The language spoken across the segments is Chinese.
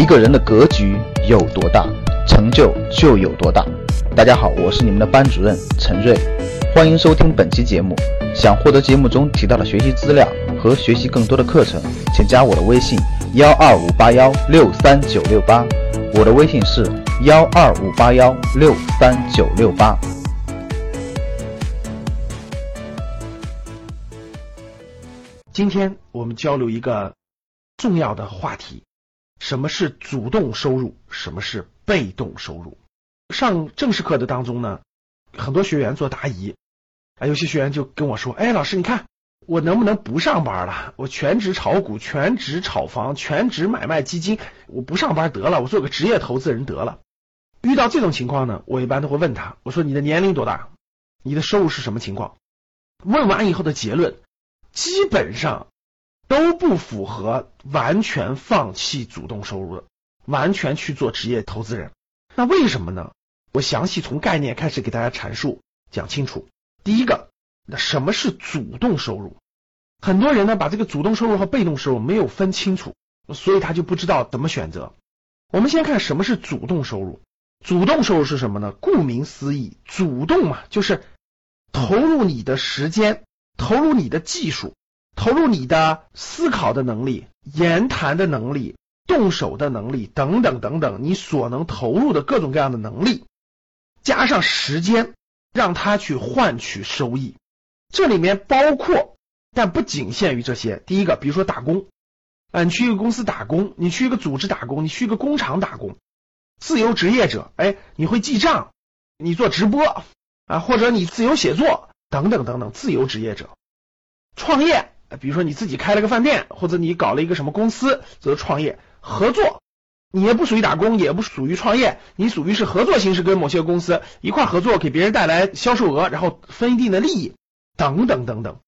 一个人的格局有多大，成就就有多大。大家好，我是你们的班主任陈瑞，欢迎收听本期节目。想获得节目中提到的学习资料和学习更多的课程，请加我的微信幺二五八幺六三九六八。我的微信是幺二五八幺六三九六八。今天我们交流一个重要的话题：什么是主动收入？什么是被动收入？上正式课的当中呢，很多学员做答疑，啊，有些学员就跟我说：“哎，老师，你看我能不能不上班了？我全职炒股，全职炒房，全职买卖基金，我不上班得了，我做个职业投资人得了。”遇到这种情况呢，我一般都会问他：“我说你的年龄多大？你的收入是什么情况？”问完以后的结论。基本上都不符合完全放弃主动收入的，完全去做职业投资人。那为什么呢？我详细从概念开始给大家阐述讲清楚。第一个，那什么是主动收入？很多人呢把这个主动收入和被动收入没有分清楚，所以他就不知道怎么选择。我们先看什么是主动收入。主动收入是什么呢？顾名思义，主动嘛，就是投入你的时间。投入你的技术，投入你的思考的能力、言谈的能力、动手的能力等等等等，你所能投入的各种各样的能力，加上时间，让他去换取收益。这里面包括，但不仅限于这些。第一个，比如说打工，啊，你去一个公司打工，你去一个组织打工，你去一个工厂打工，自由职业者，哎，你会记账，你做直播啊，或者你自由写作。等等等等，自由职业者创业，比如说你自己开了个饭店，或者你搞了一个什么公司，则创业合作，你也不属于打工，也不属于创业，你属于是合作形式，跟某些公司一块合作，给别人带来销售额，然后分一定的利益，等等等等，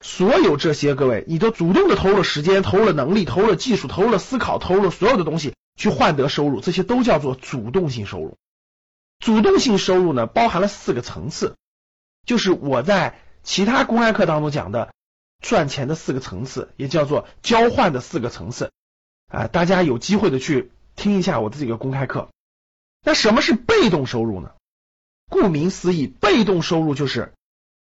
所有这些各位，你都主动的投入了时间，投入了能力，投入了技术，投入了思考，投入了所有的东西去换得收入，这些都叫做主动性收入。主动性收入呢，包含了四个层次。就是我在其他公开课当中讲的赚钱的四个层次，也叫做交换的四个层次啊，大家有机会的去听一下我的这个公开课。那什么是被动收入呢？顾名思义，被动收入就是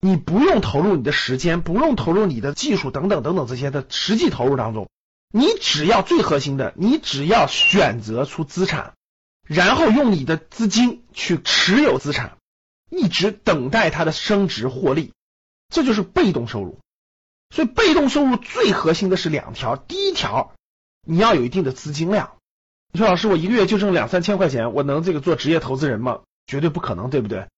你不用投入你的时间，不用投入你的技术等等等等这些的实际投入当中，你只要最核心的，你只要选择出资产，然后用你的资金去持有资产。一直等待它的升值获利，这就是被动收入。所以被动收入最核心的是两条：第一条，你要有一定的资金量。你说老师，我一个月就挣两三千块钱，我能这个做职业投资人吗？绝对不可能，对不对？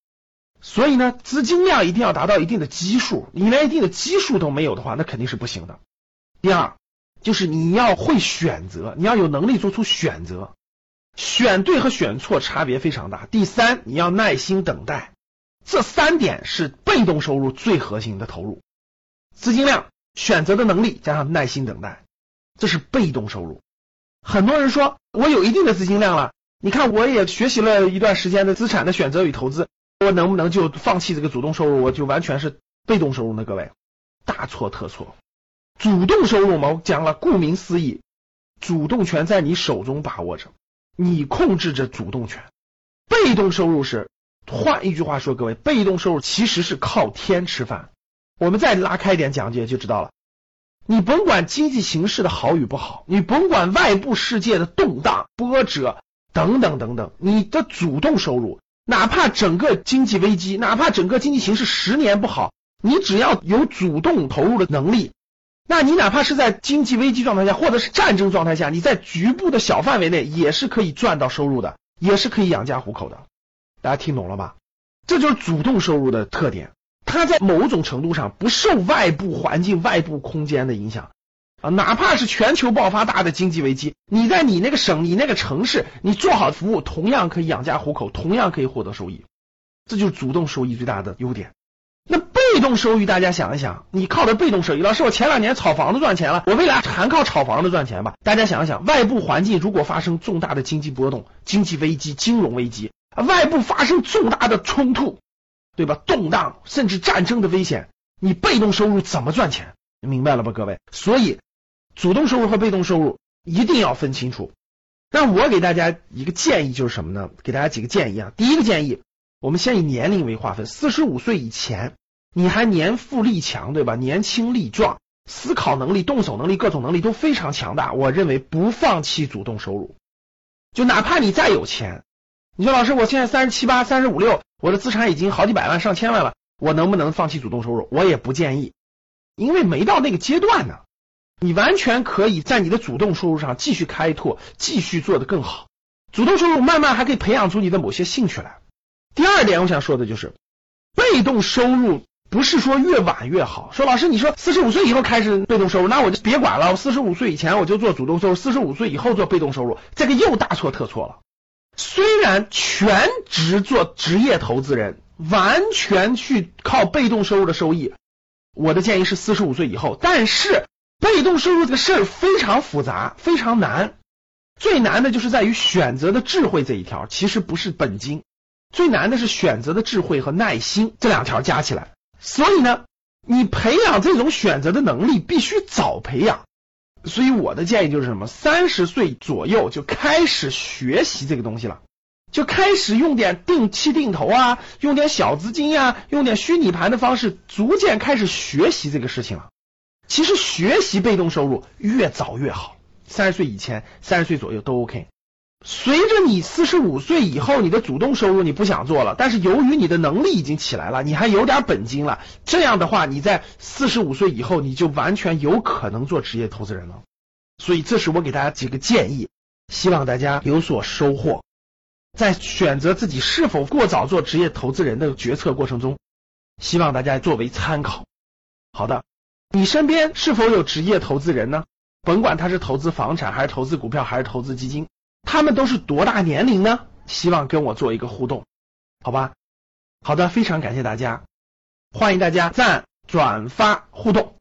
所以呢，资金量一定要达到一定的基数。你连一定的基数都没有的话，那肯定是不行的。第二，就是你要会选择，你要有能力做出选择，选对和选错差别非常大。第三，你要耐心等待。这三点是被动收入最核心的投入：资金量、选择的能力加上耐心等待，这是被动收入。很多人说我有一定的资金量了，你看我也学习了一段时间的资产的选择与投资，我能不能就放弃这个主动收入，我就完全是被动收入呢？各位，大错特错！主动收入嘛，我讲了，顾名思义，主动权在你手中把握着，你控制着主动权。被动收入是。换一句话说，各位，被动收入其实是靠天吃饭。我们再拉开一点讲解就知道了。你甭管经济形势的好与不好，你甭管外部世界的动荡波折等等等等，你的主动收入，哪怕整个经济危机，哪怕整个经济形势十年不好，你只要有主动投入的能力，那你哪怕是在经济危机状态下，或者是战争状态下，你在局部的小范围内也是可以赚到收入的，也是可以养家糊口的。大家听懂了吧？这就是主动收入的特点，它在某种程度上不受外部环境、外部空间的影响啊。哪怕是全球爆发大的经济危机，你在你那个省、你那个城市，你做好服务，同样可以养家糊口，同样可以获得收益。这就是主动收益最大的优点。那被动收益，大家想一想，你靠的被动收益，老师，我前两年炒房子赚钱了，我未来还靠炒房子赚钱吧？大家想一想，外部环境如果发生重大的经济波动、经济危机、金融危机。外部发生重大的冲突，对吧？动荡甚至战争的危险，你被动收入怎么赚钱？明白了吧，各位？所以主动收入和被动收入一定要分清楚。那我给大家一个建议就是什么呢？给大家几个建议啊。第一个建议，我们先以年龄为划分，四十五岁以前，你还年富力强，对吧？年轻力壮，思考能力、动手能力、各种能力都非常强大。我认为不放弃主动收入，就哪怕你再有钱，你说老师，我现在三十七八、三十五六，我的资产已经好几百万、上千万了，我能不能放弃主动收入？我也不建议，因为没到那个阶段呢。你完全可以在你的主动收入上继续开拓，继续做得更好。主动收入慢慢还可以培养出你的某些兴趣来。第二点，我想说的就是，被动收入不是说越晚越好。说老师，你说四十五岁以后开始被动收入，那我就别管了。我四十五岁以前我就做主动收入，四十五岁以后做被动收入，这个又大错特错了。虽然全职做职业投资人，完全去靠被动收入的收益，我的建议是四十五岁以后，但是。被动收入这个事儿非常复杂，非常难。最难的就是在于选择的智慧这一条，其实不是本金，最难的是选择的智慧和耐心这两条加起来。所以呢，你培养这种选择的能力必须早培养。所以我的建议就是什么？三十岁左右就开始学习这个东西了，就开始用点定期定投啊，用点小资金呀，用点虚拟盘的方式，逐渐开始学习这个事情了。其实学习被动收入越早越好，三十岁以前、三十岁左右都 OK。随着你四十五岁以后，你的主动收入你不想做了，但是由于你的能力已经起来了，你还有点本金了，这样的话，你在四十五岁以后，你就完全有可能做职业投资人了。所以，这是我给大家几个建议，希望大家有所收获。在选择自己是否过早做职业投资人的决策过程中，希望大家作为参考。好的。你身边是否有职业投资人呢？甭管他是投资房产，还是投资股票，还是投资基金，他们都是多大年龄呢？希望跟我做一个互动，好吧？好的，非常感谢大家，欢迎大家赞、转发、互动。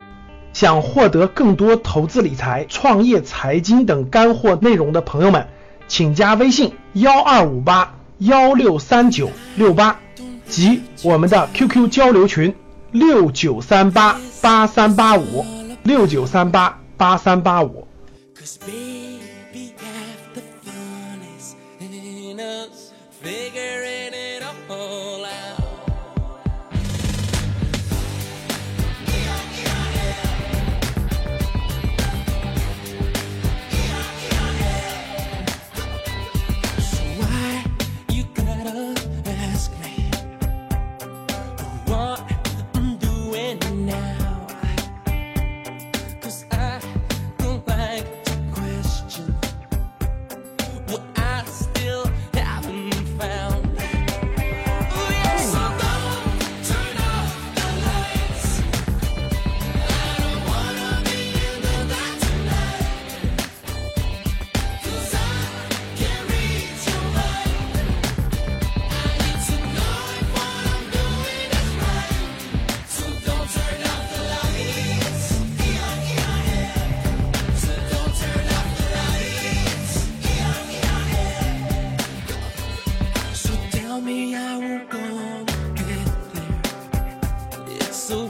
想获得更多投资理财、创业、财经等干货内容的朋友们，请加微信幺二五八幺六三九六八及我们的 QQ 交流群。六九三八八三八五，六九三八八三八五。between us. tell me I won't go get there. It's a